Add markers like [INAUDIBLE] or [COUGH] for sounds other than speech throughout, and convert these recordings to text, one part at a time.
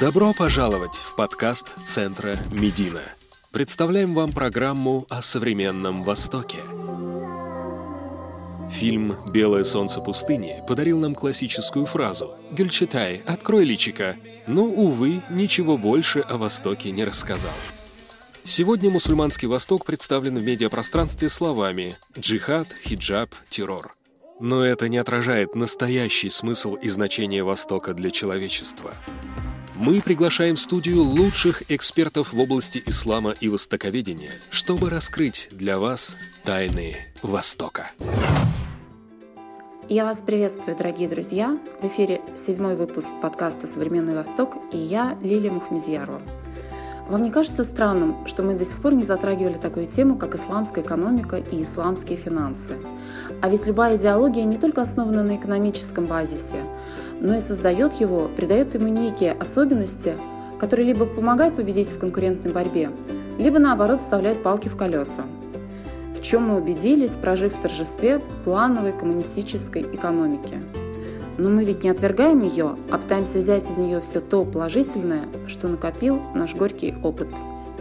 Добро пожаловать в подкаст Центра Медина. Представляем вам программу о современном Востоке. Фильм «Белое солнце пустыни» подарил нам классическую фразу «Гюльчатай, открой личика», но, увы, ничего больше о Востоке не рассказал. Сегодня мусульманский Восток представлен в медиапространстве словами «джихад», «хиджаб», «террор». Но это не отражает настоящий смысл и значение Востока для человечества – мы приглашаем в студию лучших экспертов в области ислама и востоковедения, чтобы раскрыть для вас тайны Востока. Я вас приветствую, дорогие друзья. В эфире седьмой выпуск подкаста «Современный Восток» и я, Лилия Мухмедьярова. Вам не кажется странным, что мы до сих пор не затрагивали такую тему, как исламская экономика и исламские финансы? А ведь любая идеология не только основана на экономическом базисе, но и создает его, придает ему некие особенности, которые либо помогают победить в конкурентной борьбе, либо наоборот вставляют палки в колеса. В чем мы убедились, прожив в торжестве плановой коммунистической экономики – но мы ведь не отвергаем ее, а пытаемся взять из нее все то положительное, что накопил наш горький опыт.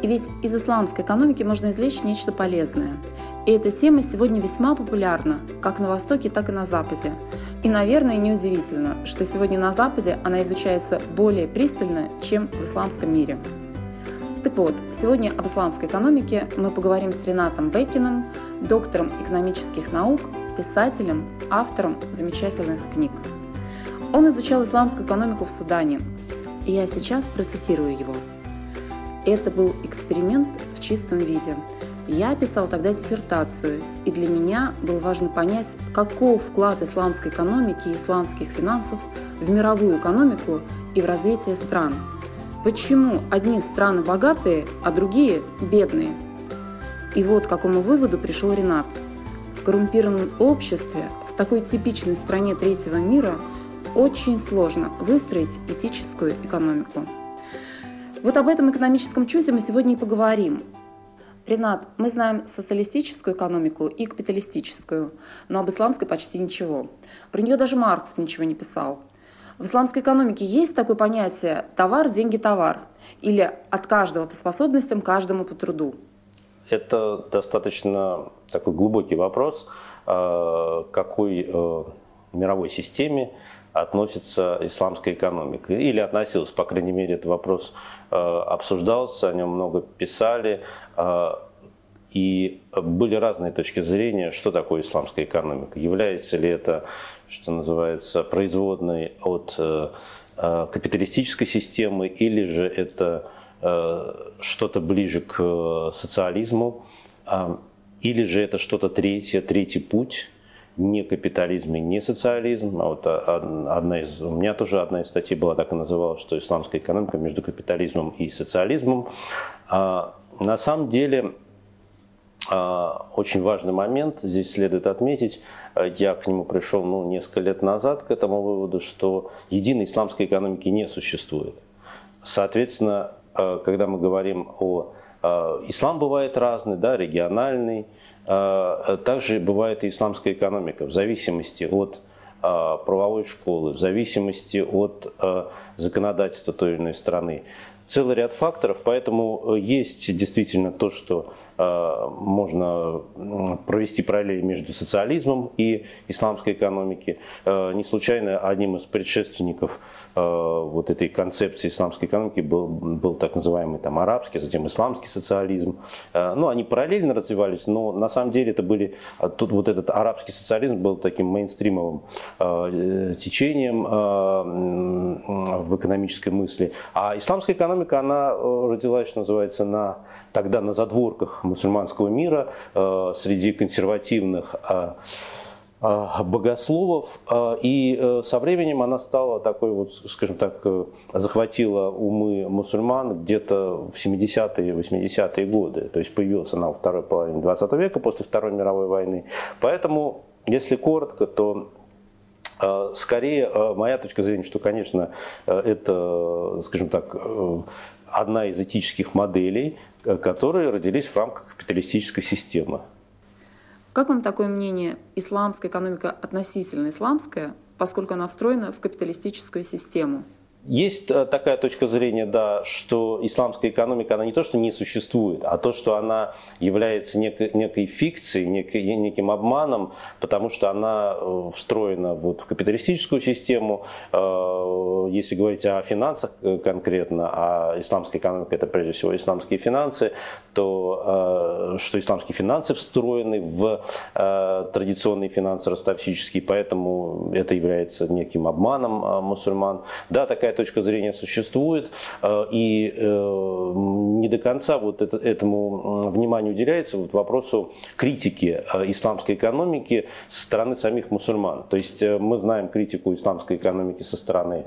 И ведь из исламской экономики можно извлечь нечто полезное. И эта тема сегодня весьма популярна, как на Востоке, так и на Западе. И, наверное, неудивительно, что сегодня на Западе она изучается более пристально, чем в исламском мире. Так вот, сегодня об исламской экономике мы поговорим с Ренатом Бекиным, доктором экономических наук, писателем, автором замечательных книг. Он изучал исламскую экономику в Судане. И я сейчас процитирую его. Это был эксперимент в чистом виде. Я писал тогда диссертацию, и для меня было важно понять, каков вклад исламской экономики и исламских финансов в мировую экономику и в развитие стран. Почему одни страны богатые, а другие бедные? И вот к какому выводу пришел Ренат. В коррумпированном обществе, в такой типичной стране третьего мира – очень сложно выстроить этическую экономику. Вот об этом экономическом чуде мы сегодня и поговорим. Ренат, мы знаем социалистическую экономику и капиталистическую, но об исламской почти ничего. Про нее даже Маркс ничего не писал. В исламской экономике есть такое понятие «товар, деньги, товар» или «от каждого по способностям, каждому по труду». Это достаточно такой глубокий вопрос, э, какой э, мировой системе относится исламская экономика. Или относилась, по крайней мере, этот вопрос э, обсуждался, о нем много писали. Э, и были разные точки зрения, что такое исламская экономика. Является ли это, что называется, производной от э, капиталистической системы, или же это что-то ближе к социализму, или же это что-то третье, третий путь, не капитализм и не социализм. А вот одна из, у меня тоже одна из статей была так и называлась, что исламская экономика между капитализмом и социализмом. А, на самом деле а, очень важный момент здесь следует отметить. Я к нему пришел ну, несколько лет назад, к этому выводу, что единой исламской экономики не существует. Соответственно, а, когда мы говорим о а, ислам бывает разный, да, региональный, а, также бывает и исламская экономика в зависимости от а, правовой школы, в зависимости от а, законодательства той или иной страны. Целый ряд факторов, поэтому есть действительно то, что можно провести параллели между социализмом и исламской экономикой. Не случайно одним из предшественников вот этой концепции исламской экономики был, был так называемый там, арабский, затем исламский социализм. Ну, они параллельно развивались, но на самом деле это были, тут вот этот арабский социализм был таким мейнстримовым Э, течением э, в экономической мысли. А исламская экономика, она э, родилась, что называется, на, тогда на задворках мусульманского мира, среди консервативных богословов, и со временем она стала такой вот, скажем так, захватила умы мусульман где-то в 70-е, 80-е годы, то есть появилась она во второй половине 20 века, после Второй мировой войны. Поэтому, если коротко, то скорее, моя точка зрения, что, конечно, это, скажем так, э, одна из этических моделей, которые родились в рамках капиталистической системы. Как вам такое мнение? Исламская экономика относительно исламская, поскольку она встроена в капиталистическую систему? Есть э, такая точка зрения, да, что исламская экономика, она не то, что не существует, а то, что она является некой, некой фикцией, некой, неким обманом, потому что она э, встроена вот в капиталистическую систему. Э, если говорить о финансах конкретно, а исламская экономика это прежде всего исламские финансы, то что исламские финансы встроены в традиционные финансы ростовсические, поэтому это является неким обманом мусульман. Да, такая такая точка зрения существует, э, и э, не до конца вот это, этому вниманию уделяется вот вопросу критики э, исламской экономики со стороны самих мусульман. То есть мы знаем критику исламской экономики со стороны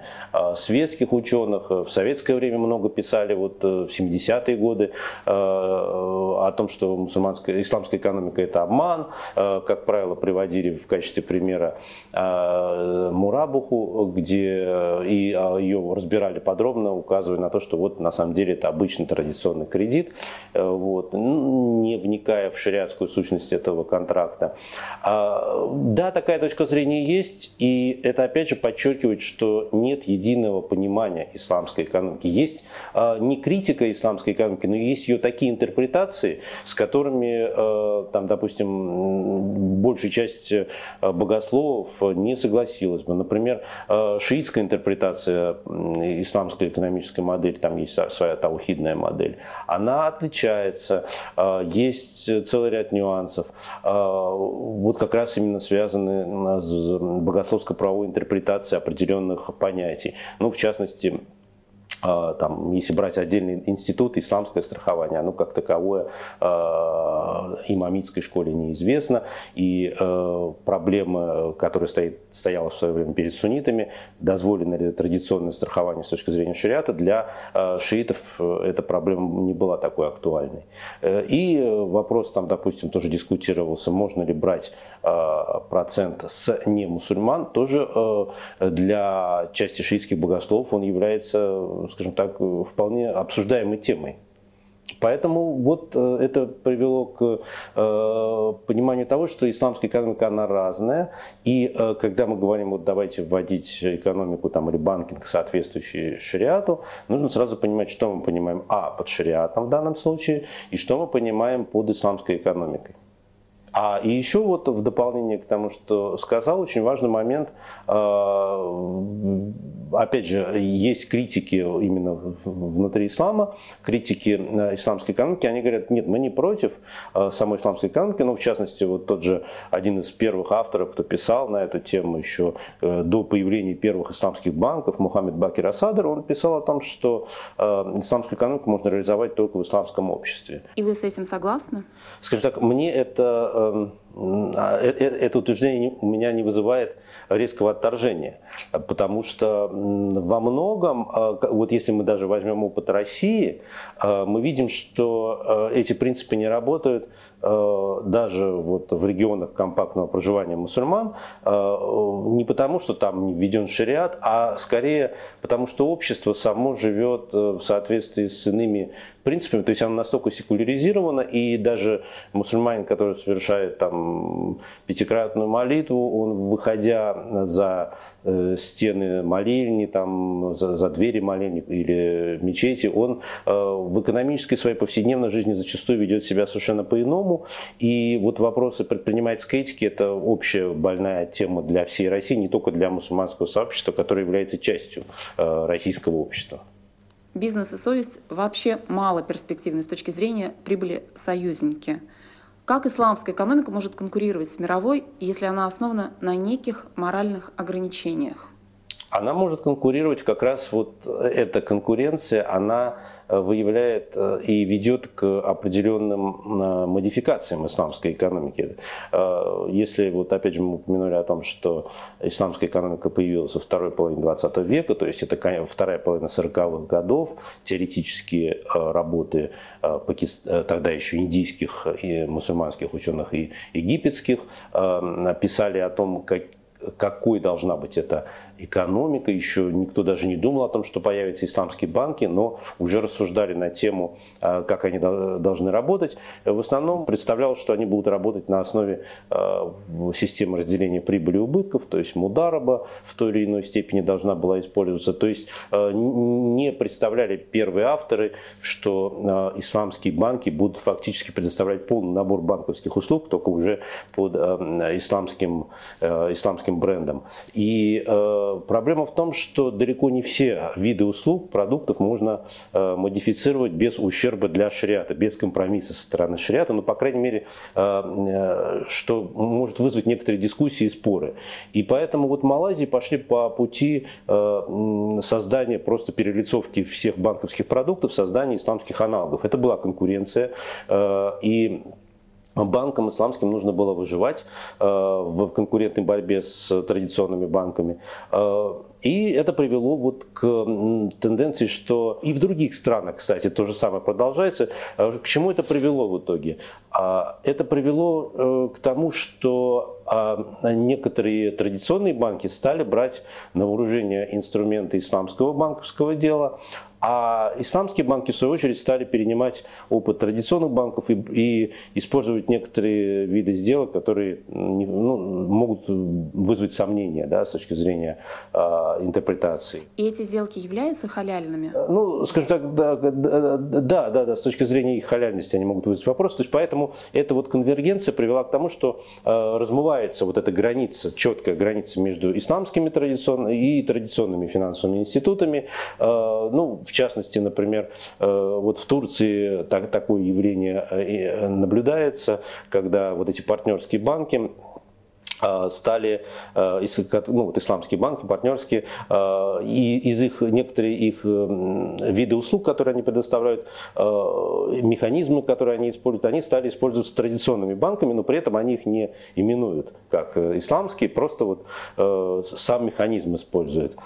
светских ученых. В советское время много писали, вот в 70-е годы, о том, что мусульманская, исламская экономика это обман. Как правило, приводили в качестве примера Мурабуху, где и ее ее разбирали подробно, указывая на то, что вот на самом деле это обычный традиционный кредит, э, вот, не вникая в шариатскую сущность этого контракта. А, да, такая точка зрения есть, и это опять же подчеркивает, что нет единого понимания исламской экономики. Есть а, не критика исламской экономики, но есть ее такие интерпретации, с которыми, э, там, допустим, большая часть э, богословов не согласилась бы. Например, шиитская интерпретация исламская экономическая модель, там есть своя таухидная модель, она отличается, а, есть целый ряд нюансов, а, вот как раз именно связаны с богословско-правовой интерпретацией определенных понятий. Ну, в частности, там, если брать отдельный институт, исламское страхование, оно как таковое э, имамитской школе неизвестно. И э, проблема, которая стоит, стояла в свое время перед суннитами, дозволено ли традиционное страхование с точки зрения шариата, для э, шиитов эта проблема не была такой актуальной. И вопрос там, допустим, тоже дискутировался, можно ли брать э, процент с не мусульман, тоже э, для части шиитских богословов он является скажем так, вполне обсуждаемой темой. Поэтому вот э, это привело к э, пониманию того, что исламская экономика, она разная. И э, когда мы говорим, вот давайте вводить экономику там, или банкинг, соответствующий шариату, нужно сразу понимать, что мы понимаем, а, под шариатом в данном случае, и что мы понимаем под исламской экономикой. А и еще вот в дополнение к тому, что сказал, очень важный момент, а, опять же, есть критики именно внутри ислама, критики э, исламской экономики, они говорят, нет, мы не против э, самой исламской экономики, но в частности, вот тот же один из первых авторов, кто писал на эту тему еще э, до появления первых исламских банков, Мухаммед Бакир Асадр, он писал о том, что исламскую экономику можно реализовать только в исламском обществе. И вы с этим согласны? Скажем так, мне это это утверждение у меня не вызывает резкого отторжения, потому что во многом, а, вот если мы даже возьмем опыт России, а, мы видим, что эти принципы не работают даже вот в регионах компактного проживания мусульман не потому, что там введен шариат, а скорее потому, что общество само живет э, в соответствии с иными принципами, то есть оно настолько секуляризировано, и даже мусульманин, который совершает там пятикратную молитву, он, выходя за э, стены молельни, там, за, за двери молельни или мечети, он э, в экономической своей повседневной жизни зачастую ведет себя совершенно по-иному. И вот вопросы предпринимательской этики – это общая больная тема для всей России, не только для мусульманского сообщества, которое является частью э, российского общества бизнес и совесть вообще мало перспективны с точки зрения прибыли союзники. Как исламская экономика может конкурировать с мировой, если она основана на неких моральных ограничениях? Она может конкурировать, как раз вот эта конкуренция, она э, выявляет э, и ведет к определенным э, модификациям исламской экономики. Если вот опять же мы упомянули о том, что исламская экономика появилась во второй половине 20 века, то есть это вторая половина 40-х годов, теоретические работы тогда еще индийских и мусульманских ученых и египетских писали о том, как какой должна быть эта экономика, еще никто даже не думал о том, что появятся исламские банки, но уже рассуждали на тему, э, как они должны работать. В основном представлялось, что они будут работать на основе э, системы разделения прибыли и убытков, то есть мудараба в той или иной степени должна была использоваться. То есть не представляли первые авторы, что исламские банки будут фактически предоставлять полный набор банковских услуг, только уже под исламским, исламским брендом. И проблема в том, что далеко не все виды услуг, продуктов можно э, модифицировать без ущерба для шариата, без компромисса со стороны шариата, но, по крайней мере, э, э, что может вызвать некоторые дискуссии и споры. И поэтому вот Малайзии пошли по пути э, создания просто перелицовки всех банковских продуктов, создания исламских аналогов. Это была конкуренция. Э, и банкам исламским нужно было выживать э, в конкурентной борьбе с традиционными банками. Э, и это привело вот к тенденции, что и в других странах, кстати, то же самое продолжается. Э, к чему это привело в итоге? А, это привело к тому, что а, некоторые традиционные банки стали брать на вооружение инструменты исламского банковского дела, а исламские банки, в свою очередь, стали перенимать опыт традиционных банков и, и использовать некоторые виды сделок, которые ну, могут вызвать сомнения да, с точки зрения э, интерпретации. И эти сделки являются халяльными? Ну, скажем так, да, да, да, да, с точки зрения их халяльности они могут вызвать вопрос. То есть поэтому эта вот конвергенция привела к тому, что э, размывается вот эта граница, четкая граница между исламскими традиционными и традиционными финансовыми институтами. Э, ну, в частности, например, э, вот в Турции так, такое явление э, наблюдается, когда вот эти партнерские банки стали, а, ну, вот исламские банки, партнерские, а, и из их, некоторые их виды услуг, которые они предоставляют, механизмы, которые они используют, они стали использоваться традиционными банками, но при этом они их не именуют как э, исламские, просто вот э, сам механизм используют.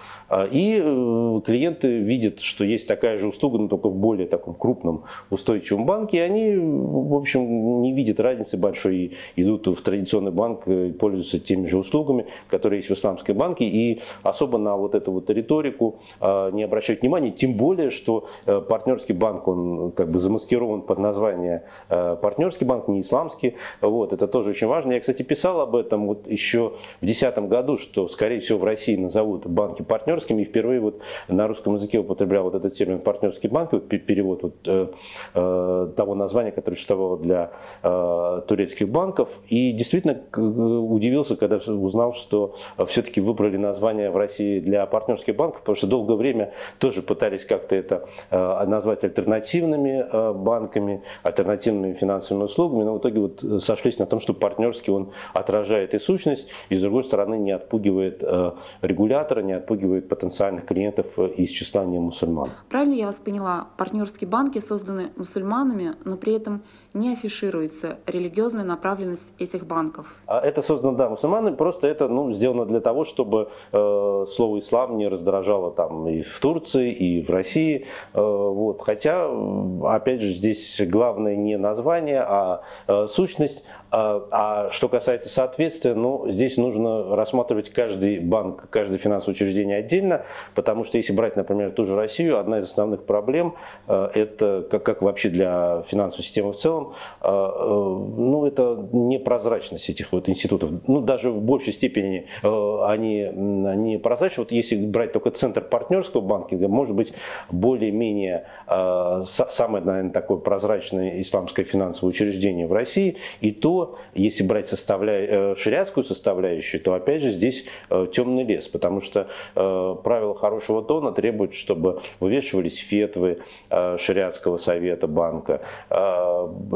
И э, клиенты видят, что есть такая же услуга, но только в более таком крупном устойчивом банке, и они, в общем, не видят разницы большой, идут в традиционный банк и пользуются пользуются теми же услугами, которые есть в исламской банке, и особо на вот эту вот риторику а, не обращают внимания, тем более, что э, партнерский банк, он как бы замаскирован под название э, партнерский банк, не исламский, вот, это тоже очень важно. Я, кстати, писал об этом вот еще в 2010 году, что, скорее всего, в России назовут банки партнерскими, и впервые вот на русском языке употреблял вот этот термин партнерский банк, вот перевод вот, э, э, того названия, которое существовало для э, турецких банков, и действительно удивительно удивился, когда узнал, что все-таки выбрали название в России для партнерских банков, потому что долгое время тоже пытались как-то это э, назвать альтернативными э, банками, альтернативными финансовыми услугами, но в итоге вот сошлись на том, что партнерский он отражает и сущность, и с другой стороны не отпугивает э, регулятора, не отпугивает потенциальных клиентов из числа не мусульман. Правильно я вас поняла, партнерские банки созданы мусульманами, но при этом не афишируется религиозная направленность этих банков. А это создано, да, мусульманами, просто это ну, сделано для того, чтобы э, слово «ислам» не раздражало там и в Турции, и в России. Э, вот. Хотя, опять же, здесь главное не название, а э, сущность. А, а что касается соответствия, ну, здесь нужно рассматривать каждый банк, каждое финансовое учреждение отдельно, потому что если брать, например, ту же Россию, одна из основных проблем э, это, как, как вообще для финансовой системы в целом, э, э, ну, это непрозрачность этих вот институтов. Ну, даже в большей степени они, они прозрачны. Вот если брать только центр партнерского банкинга, может быть, более-менее самое, наверное, такое прозрачное исламское финансовое учреждение в России, и то если брать составля... Э, шариатскую составляющую, то опять же здесь э, темный лес, потому что э, правила хорошего тона требуют, чтобы вывешивались фетвы шариатского совета банка,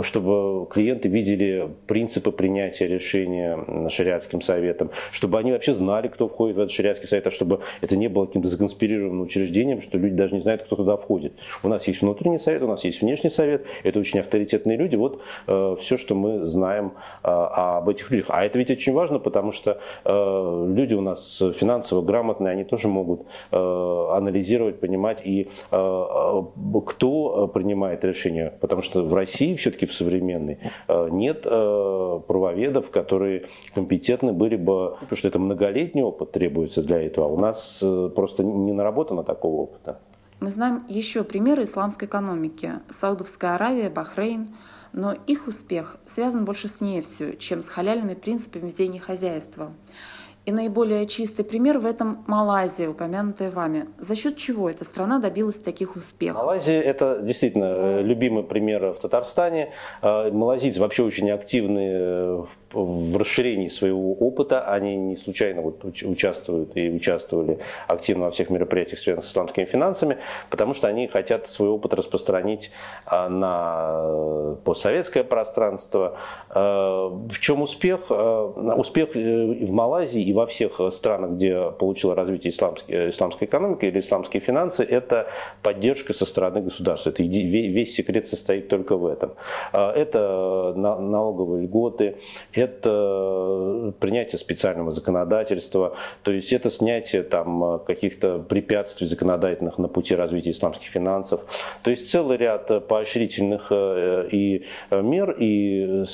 чтобы клиенты видели принципы принятия решения шариатским советом, чтобы они вообще знали, кто входит в этот шариатский совет, а чтобы это не было каким-то законспирированным учреждением, что люди даже не знают, кто туда входит. У нас есть внутренний совет, у нас есть внешний совет, это очень авторитетные люди. Вот все, что мы знаем а, об этих людях. А это ведь очень важно, потому что э, люди у нас финансово грамотные, они тоже могут э, анализировать, понимать, и э, кто принимает решение. Потому что в России все-таки в современной нет правоведов, которые компетентны были бы, потому что это многолетний опыт требуется для этого, а у нас просто не наработано такого опыта. Мы знаем еще примеры исламской экономики. Саудовская Аравия, Бахрейн. Но их успех связан больше с нефтью, чем с халяльными принципами ведения хозяйства. И наиболее чистый пример в этом Малайзия, упомянутая вами. За счет чего эта страна добилась таких успехов? Малайзия – это действительно э, любимый пример в Татарстане. Э, малазийцы вообще очень активны э, в расширении своего опыта. Они не случайно вот участвуют и участвовали активно во всех мероприятиях, связанных с исламскими финансами, потому что они хотят свой опыт распространить на постсоветское пространство. В чем успех? Успех в Малайзии и во всех э, странах, где получила развитие исламский, э, исламская экономика или исламские финансы, это поддержка со стороны государства. Это весь секрет состоит только в этом. А, это налоговые льготы, это принятие специального законодательства, то есть это снятие там, каких-то препятствий законодательных на пути развития исламских финансов. То есть целый ряд поощрительных э, и мер, и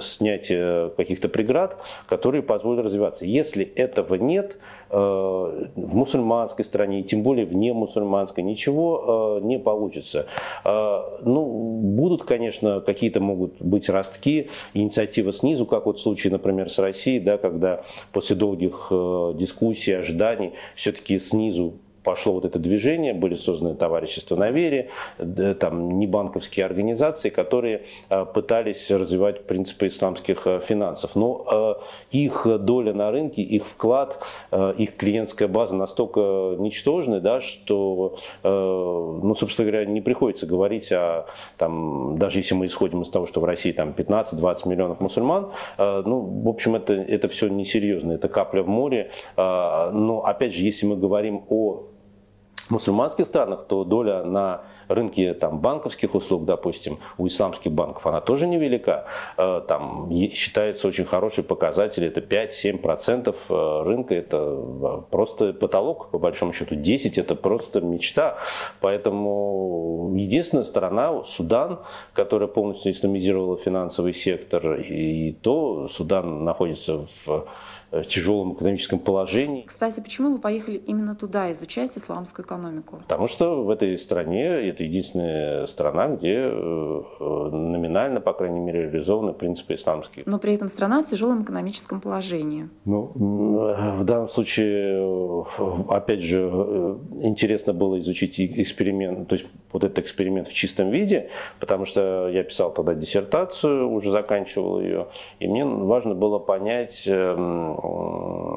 снятие каких-то преград, которые позволят развиваться. Если этого нет э, в мусульманской стране, и тем более в немусульманской, ничего э, не получится. Э, ну, будут, конечно, какие-то могут быть ростки, инициатива снизу, как вот в случае, например, с Россией, да, когда после долгих дискуссий, ожиданий, все-таки снизу пошло вот это движение, были созданы товарищества на вере, там небанковские организации, которые а, пытались развивать принципы исламских а, финансов. Но а, их доля на рынке, их вклад, их клиентская база настолько ничтожны, да, что, ну, собственно говоря, не приходится говорить о, там, даже если мы исходим из того, что в России там 15-20 миллионов мусульман, ну, в общем, это, это все несерьезно, это капля в море. Но, опять же, если мы говорим о мусульманских странах, то доля на рынке там, банковских услуг, допустим, у исламских банков, она тоже невелика. Э, там считается очень хороший показатель, это 5-7% э, рынка, это э, просто потолок, по большому счету 10 это просто мечта. Поэтому единственная сторона, Судан, которая полностью исламизировала финансовый сектор, и то Судан находится в тяжелом экономическом положении. Кстати, почему вы поехали именно туда изучать исламскую экономику? Потому что в этой стране это единственная страна, где э, номинально, по крайней мере, реализованы принципы исламские. Но при этом страна в тяжелом экономическом положении. Ну, в данном случае, опять же, э, интересно было изучить эксперимент, то есть вот этот эксперимент в чистом виде, потому что я писал тогда диссертацию, уже заканчивал ее, и мне важно было понять, эм,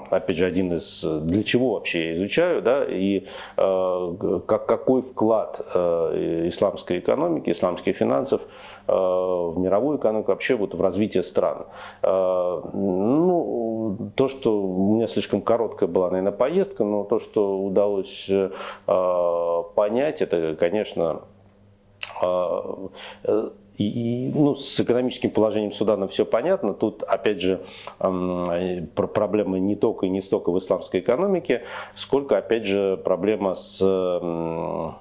опять же, один из, для чего вообще я изучаю, да, и э, как, какой вклад э, исламской экономики, исламских финансов э, в мировую экономику, вообще вот в развитие стран. Э, ну, то, что у меня слишком короткая была, наверное, поездка, но то, что удалось э, понять, это, конечно, э, и, и, ну, с экономическим положением Судана все понятно. Тут, опять же, э, проблема не только и не столько в исламской экономике, сколько, опять же, проблема с, э,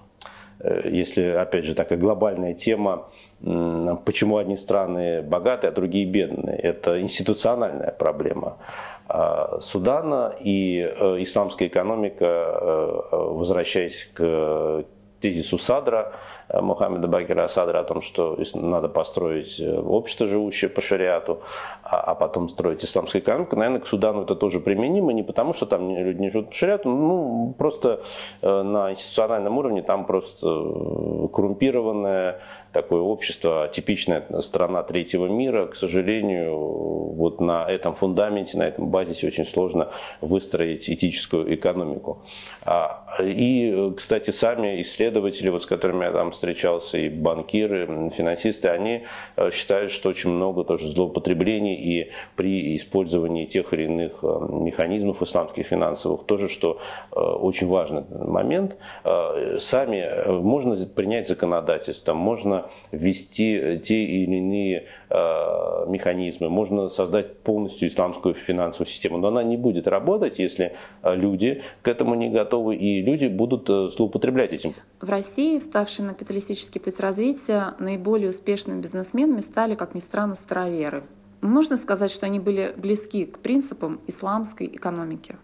если, опять же, такая глобальная тема, почему одни страны богатые, а другие бедные. Это институциональная проблема. Судана и э, исламская экономика, э, возвращаясь к тезису Садра, Мухаммеда Бакира Асадра о том, что надо построить э, общество, живущее по шариату, а, а потом строить исламскую экономику. Наверное, к Судану это тоже применимо, не потому что там люди не живут по шариату, ну, просто э, на институциональном уровне там просто коррумпированное такое общество, типичная страна третьего мира. К сожалению, вот на этом фундаменте, на этом базисе очень сложно выстроить этическую экономику. А, и, кстати, сами исследователи, вот с которыми я там встречался, и банкиры, финансисты, они э, считают, что очень много тоже злоупотреблений и при использовании тех или иных э, механизмов исламских финансовых, тоже, что э, очень важный момент. Сами можно принять законодательство, можно ввести те или иные механизмы, можно создать полностью исламскую финансовую систему, но она не будет работать, если люди к этому не готовы и люди будут злоупотреблять этим. В России, вставшей на капиталистический путь развития, наиболее успешными бизнесменами стали, как ни странно, староверы. Можно сказать, что они были близки к принципам исламской экономики?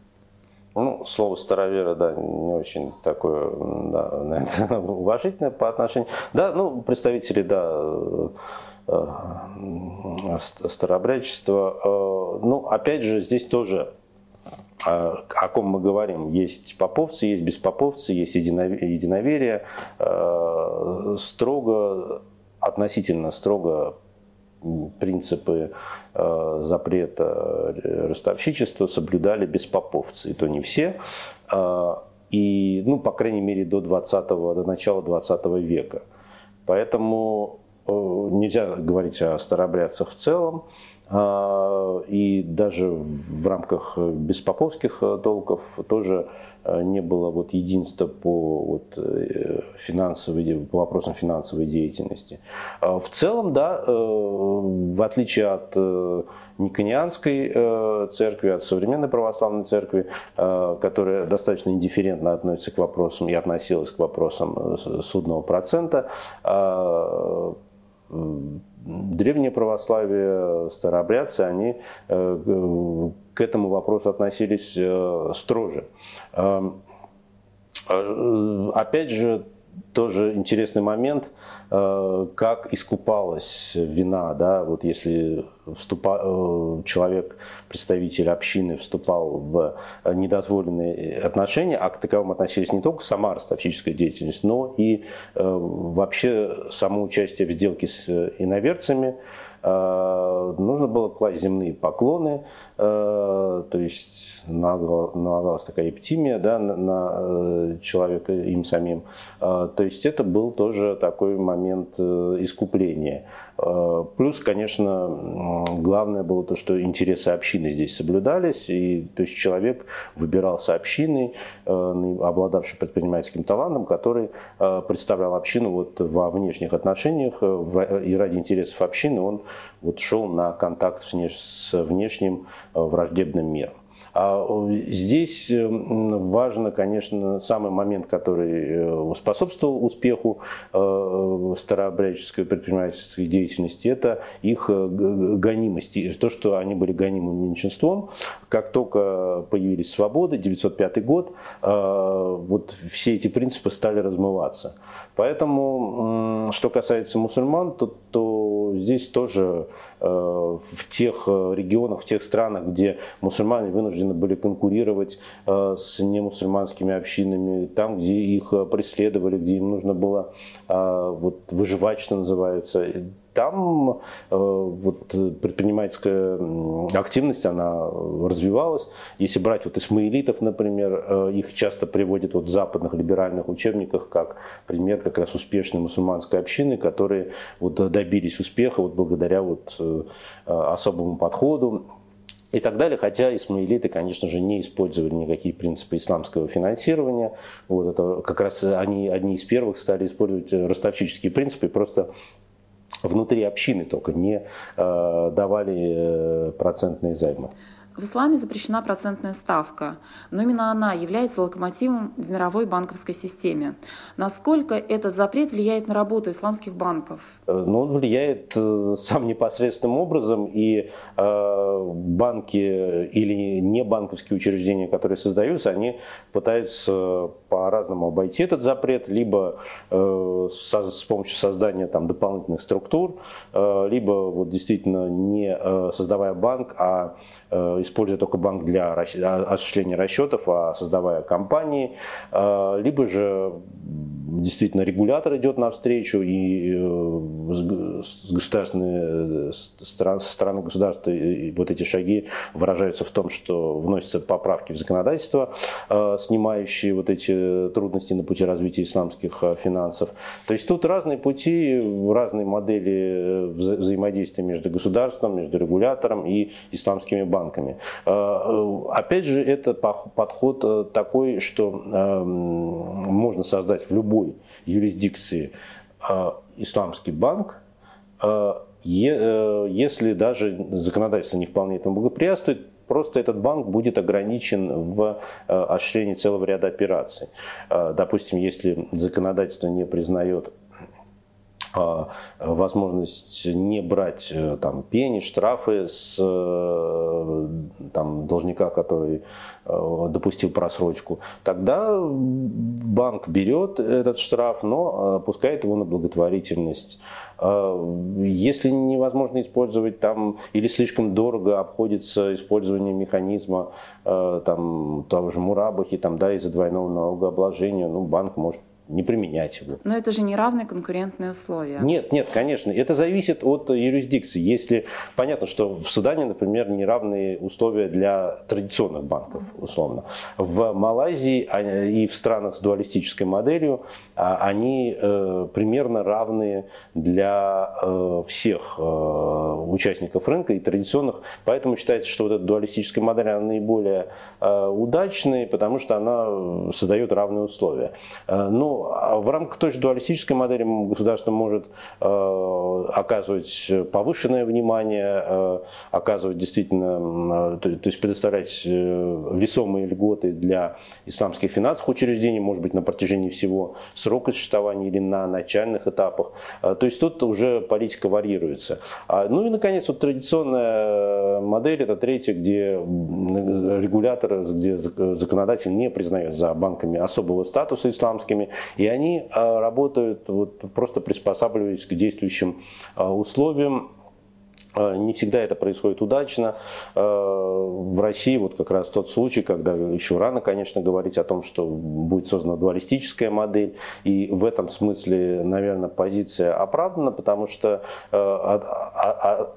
Ну, слово старовера, да, не очень такое, да, [LAUGHS] уважительное по отношению. Да, ну, представители, да, э, старообрядчества. Э, ну, опять же, здесь тоже э, о ком мы говорим. Есть поповцы, есть беспоповцы, есть единоверие. Строго, относительно строго принципы э, запрета ростовщичества соблюдали беспоповцы, и то не все, э, и, ну, по крайней мере, до, 20 до начала 20 века. Поэтому э, нельзя говорить о старообрядцах в целом, и даже в рамках беспоповских толков тоже Э, не было вот единства по вот, э, финансовой, по вопросам финансовой деятельности. А в целом, да, э, в отличие от Никонианской церкви, от современной православной церкви, которая достаточно индифферентно относится к вопросам и относилась к вопросам судного процента, древнее православие, старообрядцы, они к этому вопросу относились э, строже. Эм, э, опять же, тоже интересный момент, э, как искупалась вина, да, вот если вступа, человек, представитель общины, вступал в недозволенные отношения, а к таковым относились не только сама ростовщическая деятельность, но и вообще само участие в сделке с иноверцами, нужно было класть земные поклоны, Э, то есть налагалась такая эптимия да, на, на э, человека им самим. Э, то есть это был тоже такой момент искупления. Плюс, конечно, главное было то, что интересы общины здесь соблюдались, и то есть человек выбирался общиной, обладавший предпринимательским талантом, который представлял общину вот во внешних отношениях, и ради интересов общины он вот шел на контакт с внешним враждебным миром. А здесь э, важно, конечно, самый момент, который э, способствовал успеху э, старообрядческой предпринимательской деятельности, это их гонимость. То, что они были гонимым меньшинством, как только появились свободы, 905 год, вот все эти принципы стали размываться. Поэтому, что касается мусульман, то, то здесь тоже в тех регионах, в тех странах, где мусульмане вынуждены были конкурировать э, с немусульманскими общинами, там, где их э, преследовали, где им нужно было э, вот, выживать, что называется. Там вот, предпринимательская активность, она развивалась. Если брать вот исмаилитов, например, их часто приводят вот в западных либеральных учебниках как пример как раз успешной мусульманской общины, которые вот добились успеха вот благодаря вот особому подходу и так далее, хотя исмаилиты, конечно же, не использовали никакие принципы исламского финансирования. Вот это как раз они одни из первых стали использовать ростовчические принципы, просто внутри общины только не э, давали э, процентные займы. В исламе запрещена процентная ставка, но именно она является локомотивом в мировой банковской системе. Насколько этот запрет влияет на работу исламских банков? Э, ну, он влияет э, сам непосредственным образом, и э, банки или не банковские учреждения, которые создаются, они пытаются по-разному обойти этот запрет, либо э, со, с помощью создания там, дополнительных структур, э, либо вот, действительно не э, создавая банк, а э, используя только банк для а, осуществления расчетов, а создавая компании, а, либо же действительно регулятор идет навстречу и э, с государственной со стороны государства вот эти шаги выражаются в том, что вносятся поправки в законодательство, а, снимающие вот эти трудности на пути развития исламских финансов. То есть тут разные пути, разные модели вза взаимодействия между государством, между регулятором и исламскими банками. Э, опять же, это подход э, такой, что эм, можно создать в любой юрисдикции э, исламский банк, если даже законодательство не вполне этому благоприятствует, просто этот банк будет ограничен в осуществлении целого ряда операций. Допустим, если законодательство не признает а, возможность не брать э, там, пени, штрафы с э, там, должника, который э, допустил просрочку, тогда банк берет этот штраф, но опускает его на благотворительность. Если невозможно использовать там или слишком дорого обходится использование механизма там, того же Мурабахи там, да, из-за двойного налогообложения, ну, банк может не применять его. Но это же не равные конкурентные условия. Нет, нет, конечно. Это зависит от юрисдикции. Если понятно, что в Судане, например, неравные условия для традиционных банков, условно. В Малайзии а, и в странах с дуалистической моделью а, они э, примерно равные для э, всех э, участников рынка и традиционных. Поэтому считается, что вот эта дуалистическая модель она наиболее удачная, потому что она создает равные условия. Но а в рамках той же дуалистической модели государство может э, оказывать повышенное внимание, э, оказывать действительно, э, то, есть предоставлять весомые льготы для исламских финансовых учреждений, может быть, на протяжении всего срока существования или на начальных этапах. То есть тут уже политика варьируется. А, ну и, наконец, вот традиционная модель, это третья, где регулятор, где законодатель не признает за банками особого статуса исламскими, и они а, работают, вот, просто приспосабливаясь к действующим а, условиям. А, не всегда это происходит удачно. В России вот как раз тот случай, когда еще рано, конечно, говорить о том, что будет создана дуалистическая модель. И в этом смысле, наверное, позиция оправдана, потому что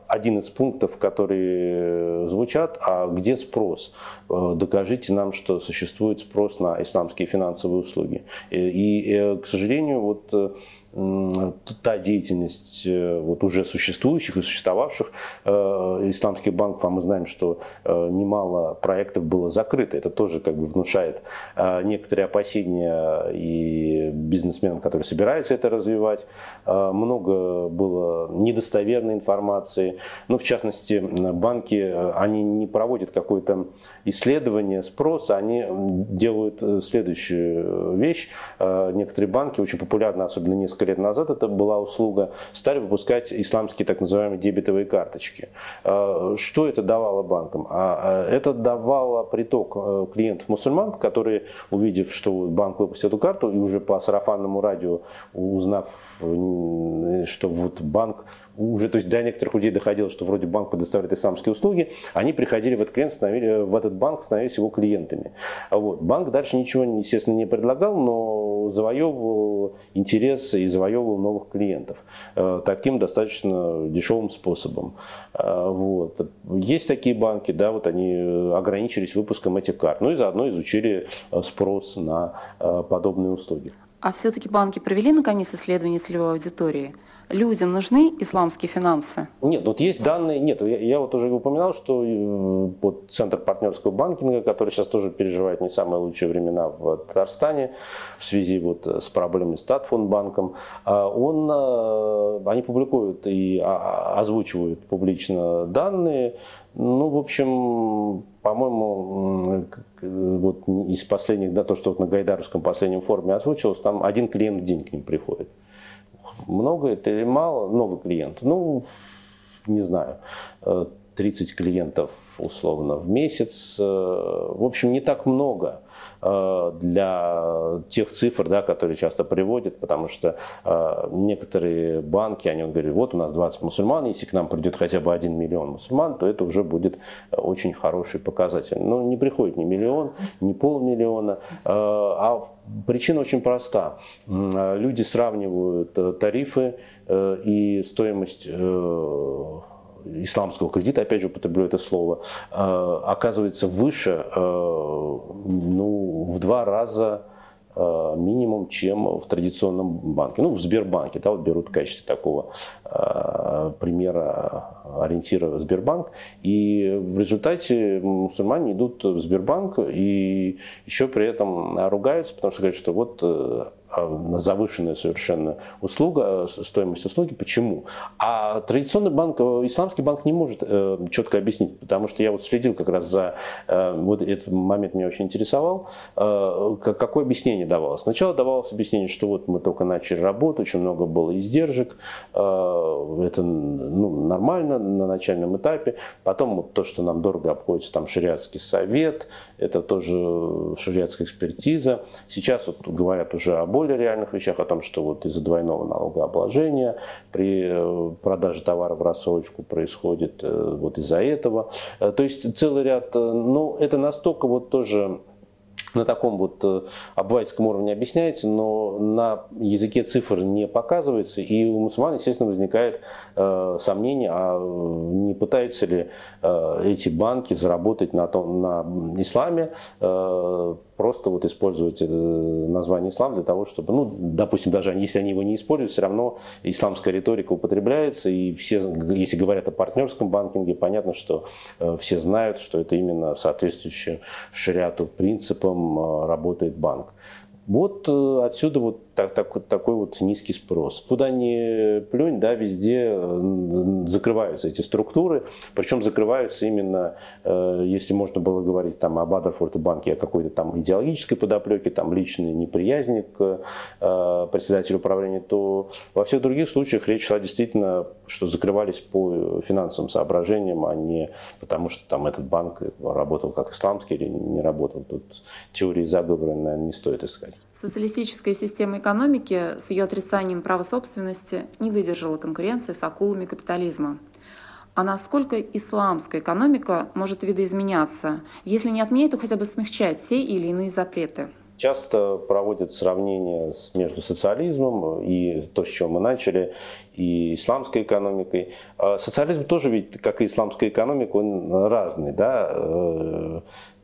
один из пунктов, которые звучат, а где спрос? Докажите нам, что существует спрос на исламские финансовые услуги. И, э, к сожалению, вот э, та деятельность э, вот уже существующих и существовавших э, исламских банков, а мы знаем, что э, немало проектов было закрыто, это тоже как бы внушает некоторые опасения и бизнесменам, которые собираются это развивать. Много было недостоверной информации, ну, в частности, банки, они не проводят какое-то исследование спроса, они делают следующую вещь. Некоторые банки, очень популярны, особенно несколько несколько лет назад это была услуга, стали выпускать исламские так называемые дебетовые карточки. А, что это давало банкам? А, а, это давало приток э, клиентов-мусульман, которые, увидев, что банк выпустил эту карту, и уже по сарафанному радио узнав, что вот банк уже, то есть до некоторых людей доходило, что вроде банк предоставляет исламские услуги, они приходили в этот, клиент, в этот банк, становились его клиентами. Вот. Банк дальше ничего, естественно, не предлагал, но завоевывал интерес и завоевывал новых клиентов э, таким достаточно дешевым способом. Э, вот. Есть такие банки, да, вот они ограничились выпуском этих карт, ну и заодно изучили э, спрос на подобные услуги. А все-таки банки провели наконец исследование целевой аудитории? Людям нужны исламские финансы? Нет, вот есть данные, нет, я, я вот уже упоминал, что э, вот Центр партнерского банкинга, который сейчас тоже переживает не самые лучшие времена в Татарстане в связи вот с проблемами с Татфондбанком, а он, э, они публикуют и озвучивают публично данные, ну, в общем, по-моему, вот из последних, да, то, что вот на Гайдаровском последнем форуме озвучилось, там один клиент в день к ним приходит. Много это или мало? Много клиентов. Ну, не знаю, 30 э, клиентов условно в месяц. Э, в общем, не так много для тех цифр, да, которые часто приводят, потому что некоторые банки, они говорят, вот у нас 20 мусульман, если к нам придет хотя бы 1 миллион мусульман, то это уже будет очень хороший показатель. Но не приходит ни миллион, ни полмиллиона. А причина очень проста. Люди сравнивают тарифы и стоимость исламского кредита, опять же употреблю это слово, э, оказывается выше э, ну, в два раза э, минимум, чем в традиционном банке. Ну, в Сбербанке, да, вот берут в качестве такого примера ориентира Сбербанк. И в результате мусульмане идут в Сбербанк и еще при этом ругаются, потому что говорят, что вот Э, завышенная совершенно услуга, э, стоимость услуги. Почему? А традиционный банк, э, исламский банк не может четко объяснить, потому что я вот следил как раз за, вот этот момент меня очень интересовал, какое объяснение давалось. Сначала давалось объяснение, что вот мы только начали работу, очень много было издержек, это ну, нормально на начальном этапе. Потом вот то, что нам дорого обходится, там шариатский совет, это тоже шариатская экспертиза. Сейчас вот говорят уже об более реальных вещах, о том, что вот из-за двойного налогообложения при э, продаже товара в рассрочку происходит э, вот из-за этого. Э, то есть целый ряд, ну это настолько вот тоже на таком вот обывательском уровне объясняется, но на языке цифр не показывается, и у мусульман, естественно, возникает э, сомнение, а не пытаются ли э, эти банки заработать на, том, на исламе, э, просто вот использовать название ислам для того, чтобы, ну, допустим, даже если они его не используют, все равно исламская риторика употребляется, и все, если говорят о партнерском банкинге, понятно, что э, все знают, что это именно соответствующим шариату принципам э, работает банк. Вот э, отсюда вот так, так, такой вот низкий спрос. Куда ни плюнь, да, везде э, закрываются эти структуры, причем закрываются именно, э, если можно было говорить там об Адерфорд банке, о какой-то там идеологической подоплеке, там личной неприязни к председателю управления, то во всех других случаях речь шла действительно, что закрывались по финансовым соображениям, а не потому, что там этот банк работал как исламский или не работал. Тут теории заговора, наверное, не стоит искать. Социалистическая система экономики с ее отрицанием права собственности не выдержала конкуренции с акулами капитализма. А насколько исламская экономика может видоизменяться, если не отменять, то хотя бы смягчать те или иные запреты? Часто проводят сравнения между социализмом и то, с чего мы начали, и исламской экономикой. А социализм тоже ведь, как и исламская экономика, он разный. Да? Э,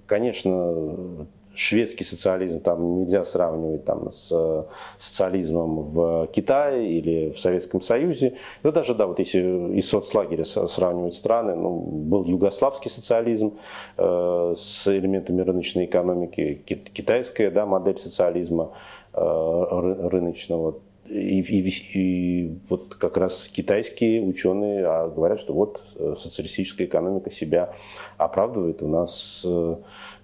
конечно, шведский социализм там нельзя сравнивать там, с э, социализмом в Китае или в Советском Союзе. Ну, даже, да, вот если из соцлагеря сравнивать страны, ну, был югославский социализм э, с элементами рыночной экономики, китайская да, модель социализма э, рыночного, и, и, и вот как раз китайские ученые а, говорят, что вот э, социалистическая экономика себя оправдывает. У нас, э,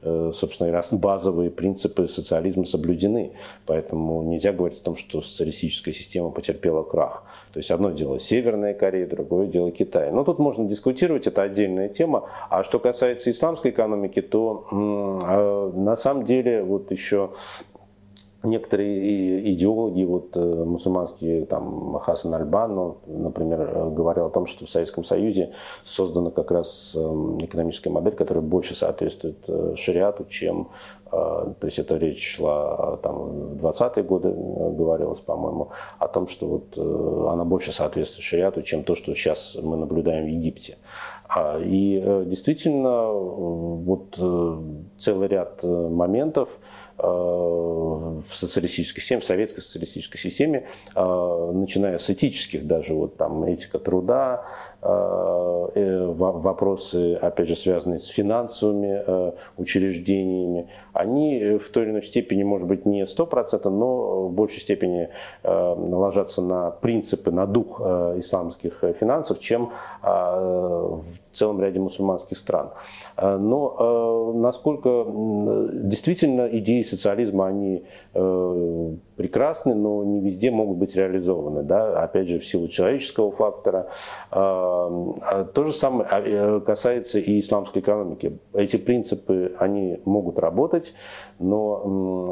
собственно говоря, базовые принципы социализма соблюдены. Поэтому нельзя говорить о том, что социалистическая система потерпела крах. То есть одно дело Северная Корея, другое дело Китай. Но тут можно дискутировать, это отдельная тема. А что касается исламской экономики, то а, на самом деле вот еще Некоторые идеологи, вот, э, мусульманские, там, Хасан Альбан, он, например, э, говорил о том, что в Советском Союзе создана как раз эм, экономическая модель, которая больше соответствует э, шариату, чем то есть это речь шла там, в 20-е годы, говорилось, по-моему, о том, что вот она больше соответствует шариату, чем то, что сейчас мы наблюдаем в Египте. А, и действительно, вот целый ряд моментов, в социалистической системе, в советской социалистической системе, э, начиная с этических даже, вот там этика труда, э, вопросы, опять же, связанные с финансовыми учреждениями, они в той или иной степени, может быть, не 100%, но в большей степени ложатся на принципы, на дух исламских финансов, чем в целом ряде мусульманских стран. Но насколько действительно идеи социализма, они э, прекрасны, но не везде могут быть реализованы. Да? Опять же, в силу человеческого фактора. А, а то же самое а, э, касается и исламской экономики. Эти принципы, они могут работать, но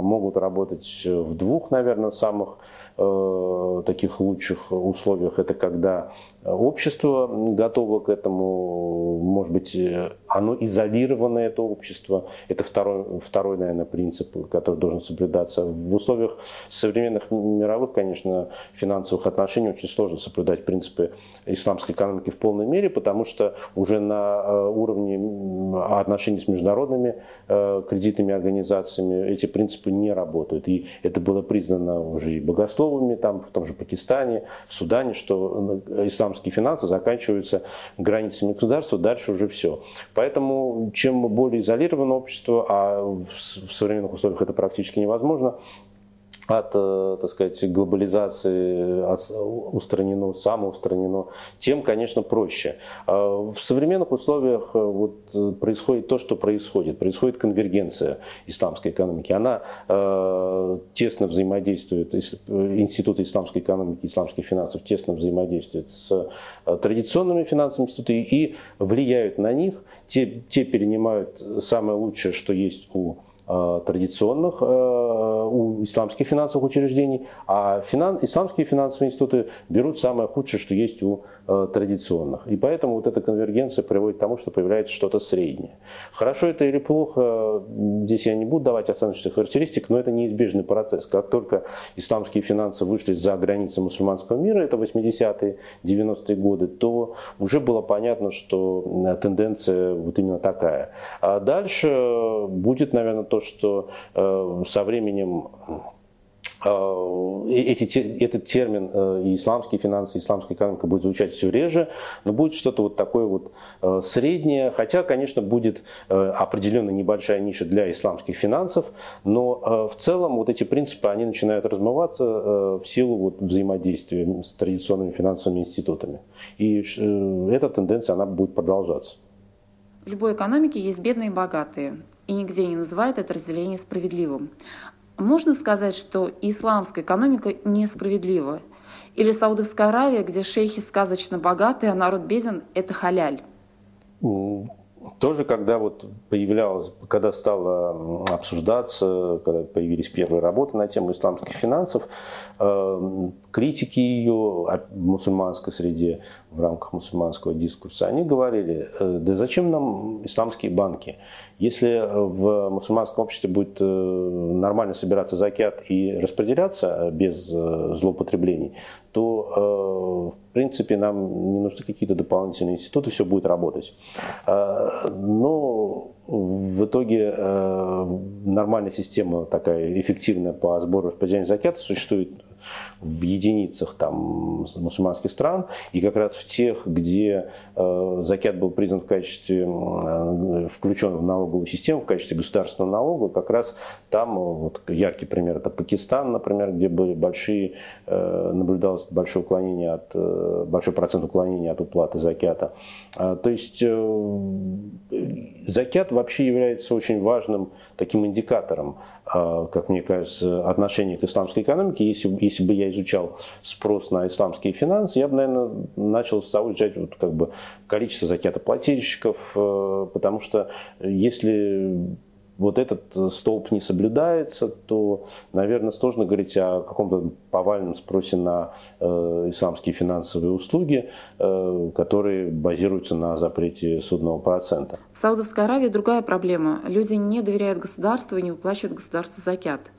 могут работать в двух, наверное, самых э, таких лучших условиях. Это когда общество готово к этому, может быть, оно изолированное, это общество. Это второй, второй наверное, принцип, который должен соблюдаться. В условиях современных мировых, конечно, финансовых отношений очень сложно соблюдать принципы исламской экономики в полной мере, потому что уже на э, уровне отношений с международными э, кредитными организациями эти принципы не работают. И это было признано уже и богословами, там, в том же Пакистане, в Судане, что э, исламские финансы заканчиваются границами государства, дальше уже все. Поэтому чем более изолировано общество, а в современных условиях это практически невозможно, от, э, так сказать, глобализации от, устранено, самоустранено, тем, конечно, проще. А в современных условиях э, вот э, происходит то, что происходит. Происходит конвергенция исламской экономики. Она тесно взаимодействует, Институт исламской экономики, исламских финансов тесно взаимодействует с традиционными финансовыми институтами и влияют на них. Те, те перенимают самое лучшее, что есть у традиционных э, у исламских финансовых учреждений, а финан, исламские финансовые институты берут самое худшее, что есть у э, традиционных. И поэтому вот эта конвергенция приводит к тому, что появляется что-то среднее. Хорошо это или плохо, здесь я не буду давать оценочных характеристик, но это неизбежный процесс. Как только исламские финансы вышли за границы мусульманского мира, это 80-е, 90-е годы, то уже было понятно, что тенденция вот именно такая. А дальше будет, наверное, то, что э, со временем э, эти, этот термин э, исламские финансы, исламская экономика будет звучать все реже, но будет что-то вот такое вот среднее, хотя, конечно, будет определенно небольшая ниша для исламских финансов, но в целом вот эти принципы, они начинают размываться в силу вот взаимодействия с традиционными финансовыми институтами. И эта тенденция, она будет продолжаться. В любой экономике есть бедные и богатые и нигде не называет это разделение справедливым. Можно сказать, что исламская экономика несправедлива? Или Саудовская Аравия, где шейхи сказочно богатые, а народ беден, это халяль? Тоже, когда вот появлялось, когда стало обсуждаться, когда появились первые работы на тему исламских финансов, э, критики ее в мусульманской среде, в рамках мусульманского дискурса, они говорили, э, да зачем нам исламские банки? Если в мусульманском обществе будет э, нормально собираться закят и распределяться без злоупотреблений, то, в принципе, нам не нужны какие-то дополнительные институты, все будет работать. Но в итоге нормальная система такая эффективная по сбору распределения закята существует в единицах там, мусульманских стран, и как раз в тех, где э, закят был признан в качестве, э, включен в налоговую систему, в качестве государственного налога, как раз там, э, вот яркий пример, это Пакистан, например, где были большие, э, наблюдалось большое уклонение от, э, большой процент уклонения от уплаты закята. А, то есть э, закят вообще является очень важным таким индикатором как мне кажется, отношение к исламской экономике. Если, если бы я изучал спрос на исламские финансы, я бы, наверное, начал с того изучать вот, как бы, количество закятоплательщиков, э, потому что если вот этот э, столб не соблюдается, то, наверное, сложно говорить о каком-то повальном спросе на э, исламские финансовые услуги, э, которые базируются на запрете судного процента. В Саудовской Аравии другая проблема. Люди не доверяют государству и не выплачивают государству закят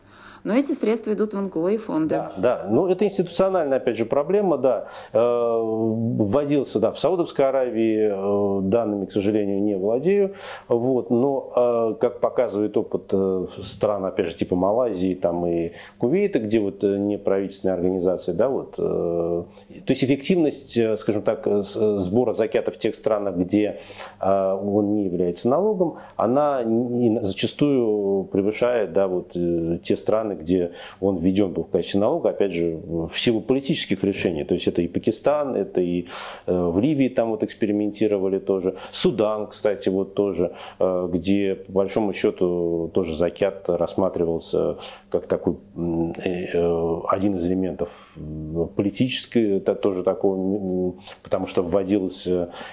но эти средства идут в НКО и фонды. Да, да. ну это институциональная, опять же, проблема, да. Э, вводился, да, в Саудовской Аравии, э, данными, к сожалению, не владею, вот, но, э, как показывает опыт стран, опять же, типа Малайзии там и Кувейта, где вот неправительственные организации, да, вот, то есть эффективность, скажем так, сбора закята в тех странах, где он не является налогом, она зачастую превышает, да, вот те страны, страны, где он введен был в качестве налога, опять же, в силу политических решений. То есть это и Пакистан, это и э, в Ливии там вот экспериментировали тоже. Судан, кстати, вот тоже, э, где по большому счету тоже закят рассматривался как такой э, один из элементов политической, это тоже такого, потому что вводились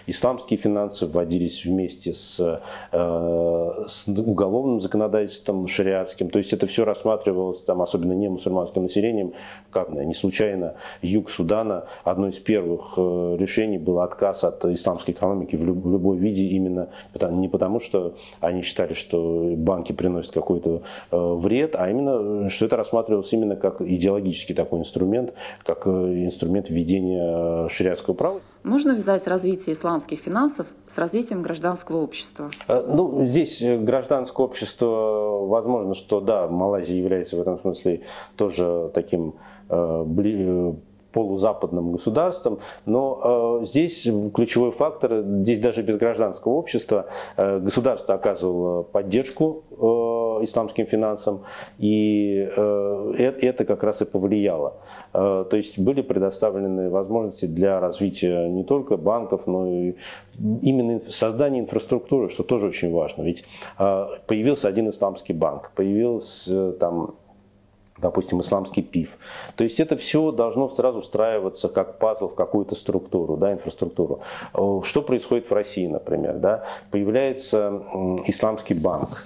исламские финансы, вводились вместе с, с уголовным законодательством шариатским. То есть это все рассматривалось оказывалось там, особенно не мусульманским населением, как не случайно юг Судана, одно из первых э, решений было отказ от исламской экономики в любой виде именно не потому, что они считали, что банки приносят какой-то э, вред, а именно, что это рассматривалось именно как идеологический такой инструмент, как э, инструмент введения шариатского права. Можно связать развитие исламских финансов с развитием гражданского общества? Ну, здесь гражданское общество, возможно, что да, Малайзия является в этом смысле тоже таким э, э, полузападным государством, но э, здесь ключевой фактор, здесь даже без гражданского общества государство оказывало поддержку по исламским финансам, и э, это как раз и повлияло. Э, то есть были предоставлены возможности для развития не только банков, но и именно создания инфраструктуры, что тоже очень важно. Ведь появился один исламский банк, появился там допустим, исламский ПИФ. То есть это все должно сразу встраиваться как пазл в какую-то структуру, да, инфраструктуру. Что происходит в России, например? Да? Появляется исламский банк.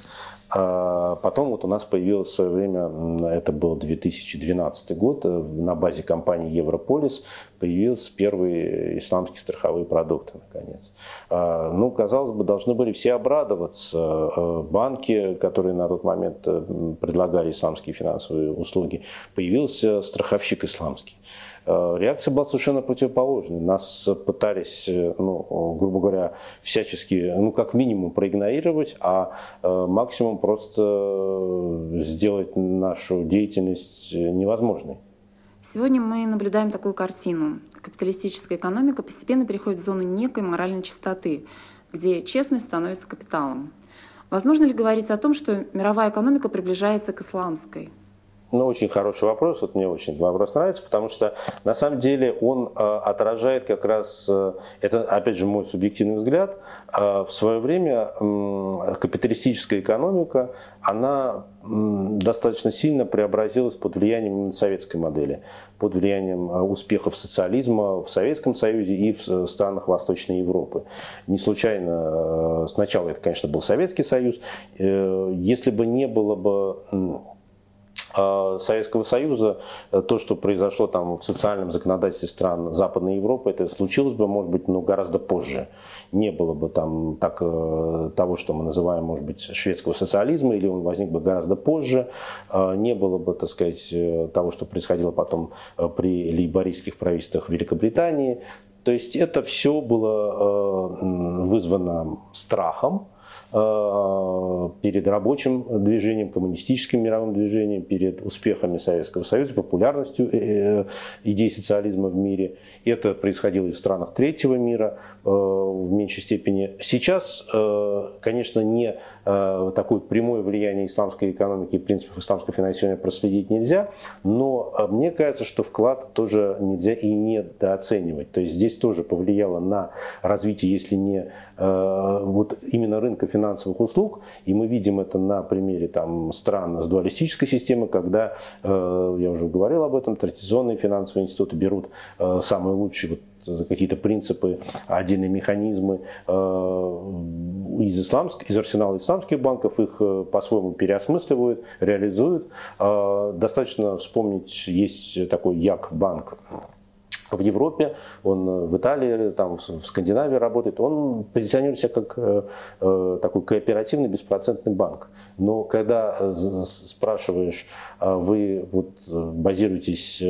А потом вот у нас появилось в свое время, это был 2012 год, э, на базе компании Европолис появился первый исламский страховые продукты, наконец. А, ну, казалось бы, должны были все обрадоваться. Э, банки, которые на тот момент э, предлагали исламские финансовые услуги, появился страховщик исламский. Э, реакция была совершенно противоположной. Нас пытались, э, ну, грубо говоря, всячески, ну, как минимум проигнорировать, а э, максимум просто сделать нашу деятельность невозможной. Сегодня мы наблюдаем такую картину. Капиталистическая экономика постепенно переходит в зону некой моральной чистоты, где честность становится капиталом. Возможно ли говорить о том, что мировая экономика приближается к исламской? Ну, очень хороший вопрос, вот мне очень вопрос нравится, потому что на самом деле он э, отражает как раз, э, это опять же мой субъективный взгляд, э, в свое время э, капиталистическая экономика, она э, достаточно сильно преобразилась под влиянием советской модели, под влиянием э, успехов социализма в Советском Союзе и в э, странах Восточной Европы. Не случайно, э, сначала это, конечно, был Советский Союз, э, если бы не было бы Советского Союза, э, то, что произошло там в социальном законодательстве стран Западной Европы, это случилось бы, может быть, ну, гораздо позже. Не было бы там так, э, того, что мы называем, может быть, шведского социализма, или он возник бы гораздо позже. А, не было бы, так сказать, э, того, что происходило потом при лейбористских правительствах Великобритании. То есть это все было вызвано страхом, перед рабочим движением, коммунистическим мировым движением, перед успехами Советского Союза, популярностью э, э, идей социализма в мире. Это происходило и в странах третьего мира в меньшей степени. Сейчас, конечно, не такое прямое влияние исламской экономики и принципов исламского финансирования проследить нельзя, но мне кажется, что вклад тоже нельзя и недооценивать. То есть здесь тоже повлияло на развитие, если не вот именно рынка финансовых услуг, и мы видим это на примере там, стран с дуалистической системой, когда, э, я уже говорил об этом, традиционные финансовые институты берут э, самые лучшие вот, какие-то принципы, отдельные механизмы э, из, исламск, из арсенала исламских банков, их по-своему переосмысливают, реализуют. Достаточно вспомнить, есть такой Як-банк, в Европе, он э, в Италии, там, в Скандинавии работает, он позиционирует себя как э, э, такой кооперативный беспроцентный банк. Но когда спрашиваешь, а вы вот базируетесь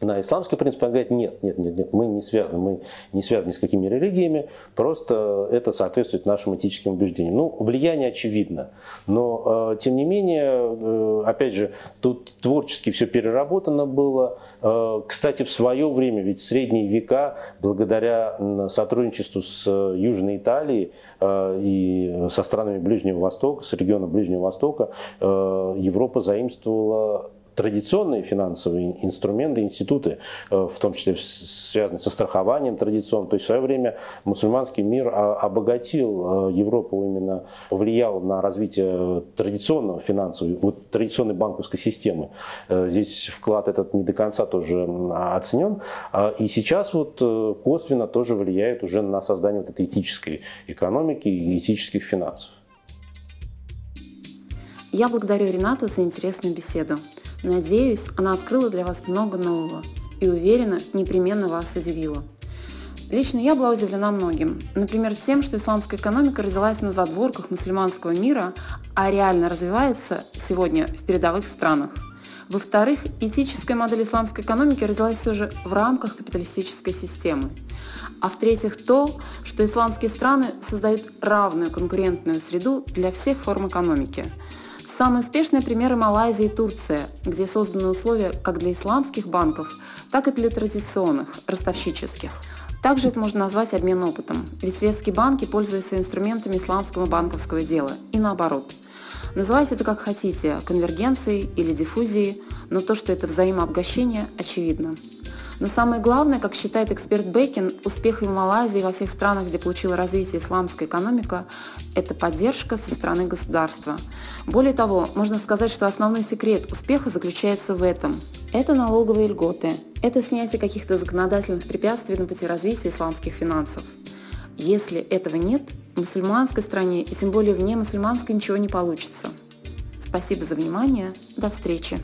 на исламский принцип, он говорит, нет, нет, нет, нет, мы не связаны, мы не связаны с какими религиями, просто это соответствует нашим этическим убеждениям. Ну, влияние очевидно, но, э, тем не менее, э, опять же, тут творчески все переработано было. Э, кстати, в свое время, ведь в средние века, благодаря сотрудничеству с Южной Италией и со странами Ближнего Востока, с региона Ближнего Востока, Европа заимствовала традиционные финансовые инструменты, институты, э, в том числе связанные со страхованием традиционным. То есть в свое время мусульманский мир обогатил э, Европу, именно повлиял на развитие традиционного финансового, вот, традиционной банковской системы. Э, здесь вклад этот не до конца тоже оценен. А, и сейчас вот косвенно тоже влияет уже на создание вот этой этической экономики и этических финансов. Я благодарю Рената за интересную беседу. Надеюсь, она открыла для вас много нового и уверена, непременно вас удивила. Лично я была удивлена многим. Например, тем, что исламская экономика родилась на задворках мусульманского мира, а реально развивается сегодня в передовых странах. Во-вторых, этическая модель исламской экономики родилась все же в рамках капиталистической системы. А в-третьих, то, что исламские страны создают равную конкурентную среду для всех форм экономики – Самые успешные примеры Малайзия и Турция, где созданы условия как для исламских банков, так и для традиционных, ростовщических. Также это можно назвать обмен опытом, ведь светские банки пользуются инструментами исламского банковского дела и наоборот. Называйте это как хотите, конвергенцией или диффузией, но то, что это взаимообогащение, очевидно. Но самое главное, как считает эксперт Бекин, успех в Малайзии и во всех странах, где получила развитие исламская экономика, это поддержка со стороны государства. Более того, можно сказать, что основной секрет успеха заключается в этом. Это налоговые льготы, это снятие каких-то законодательных препятствий на пути развития исламских финансов. Если этого нет, в мусульманской стране и тем более вне мусульманской ничего не получится. Спасибо за внимание. До встречи.